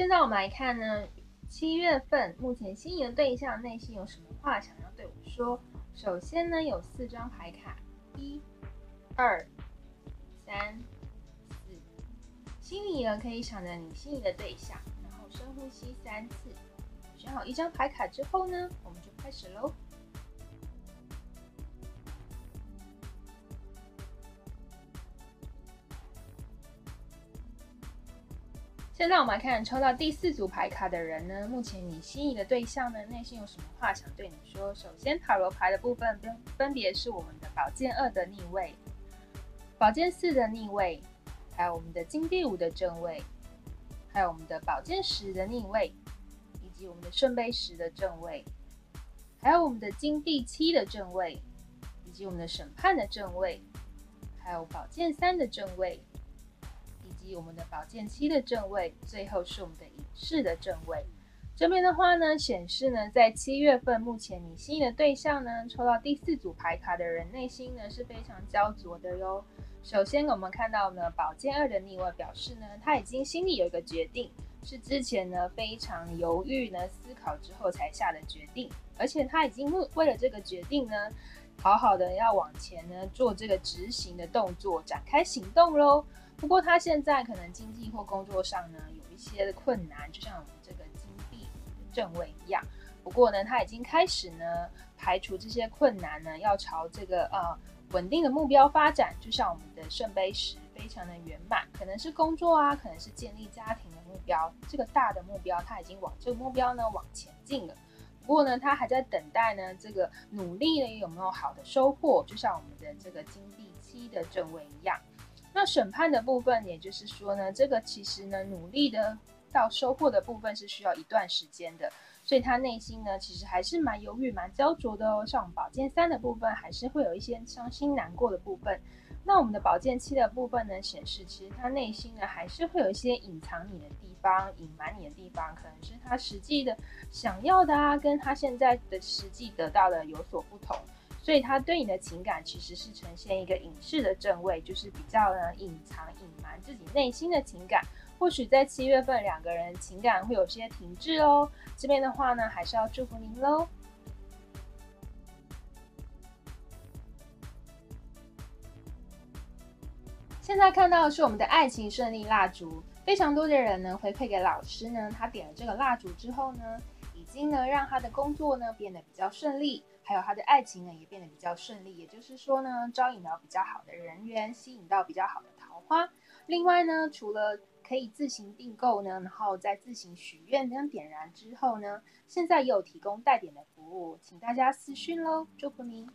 现在我们来看呢，七月份目前心仪的对象内心有什么话想要对我说？首先呢，有四张牌卡，一、二、三、四，心里呢可以想着你心仪的对象，然后深呼吸三次。选好一张牌卡之后呢，我们就开始喽。现在我们来看抽到第四组牌卡的人呢，目前你心仪的对象呢，内心有什么话想对你说？首先塔罗牌的部分分分别是我们的宝剑二的逆位、宝剑四的逆位，还有我们的金币五的正位，还有我们的宝剑十的逆位，以及我们的圣杯十的正位，还有我们的金币七的正位，以及我们的审判的正位，还有宝剑三的正位。我们的宝剑七的正位，最后是我们的隐士的正位。这边的话呢，显示呢，在七月份，目前你心仪的对象呢，抽到第四组牌卡的人，内心呢是非常焦灼的哟。首先，我们看到呢，宝剑二的逆位，表示呢，他已经心里有一个决定，是之前呢非常犹豫呢思考之后才下的决定，而且他已经为为了这个决定呢，好好的要往前呢做这个执行的动作，展开行动喽。不过他现在可能经济或工作上呢有一些的困难，就像我们这个金币正位一样。不过呢，他已经开始呢排除这些困难呢，要朝这个呃稳定的目标发展。就像我们的圣杯十，非常的圆满，可能是工作啊，可能是建立家庭的目标。这个大的目标他已经往这个目标呢往前进了。不过呢，他还在等待呢这个努力呢有没有好的收获，就像我们的这个金币七的正位一样。那审判的部分，也就是说呢，这个其实呢，努力的到收获的部分是需要一段时间的，所以他内心呢，其实还是蛮犹豫、蛮焦灼的哦。像我们宝剑三的部分，还是会有一些伤心难过的部分。那我们的宝剑七的部分呢，显示其实他内心呢，还是会有一些隐藏你的地方、隐瞒你的地方，可能是他实际的想要的啊，跟他现在的实际得到的有所不同。所以他对你的情感其实是呈现一个隐士的正位，就是比较呢隐藏、隐瞒自己内心的情感。或许在七月份两个人情感会有些停滞哦。这边的话呢，还是要祝福您喽。现在看到的是我们的爱情顺利蜡烛，非常多的人呢回馈给老师呢，他点了这个蜡烛之后呢，经呢让他的工作呢变得比较顺利。还有他的爱情呢，也变得比较顺利，也就是说呢，招引到比较好的人员，吸引到比较好的桃花。另外呢，除了可以自行订购呢，然后再自行许愿跟点燃之后呢，现在也有提供带点的服务，请大家私讯喽，祝福您。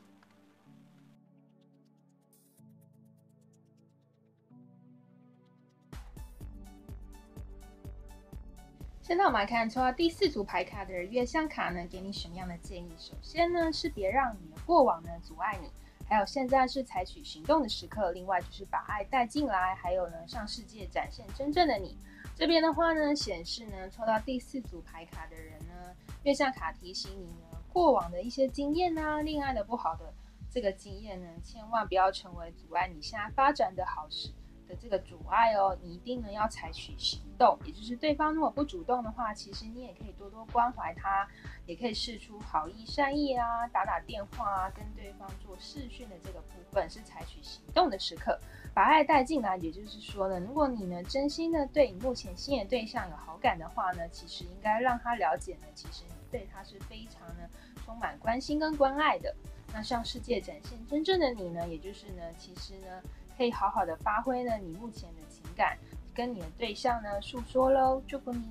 现在我们来看抽到第四组牌卡的月相卡呢，给你什么样的建议？首先呢，是别让你的过往呢阻碍你，还有现在是采取行动的时刻。另外就是把爱带进来，还有呢，向世界展现真正的你。这边的话呢，显示呢，抽到第四组牌卡的人呢，月相卡提醒你呢，过往的一些经验啊，恋爱的不好的这个经验呢，千万不要成为阻碍你现在发展的好事。的这个阻碍哦，你一定呢要采取行动，也就是对方如果不主动的话，其实你也可以多多关怀他，也可以试出好意善意啊，打打电话啊，跟对方做视讯的这个部分是采取行动的时刻，把爱带进来。也就是说呢，如果你呢真心的对你目前心仪对象有好感的话呢，其实应该让他了解呢，其实你对他是非常呢充满关心跟关爱的。那向世界展现真正的你呢，也就是呢，其实呢。可以好好的发挥呢，你目前的情感，跟你的对象呢诉说喽，祝福你。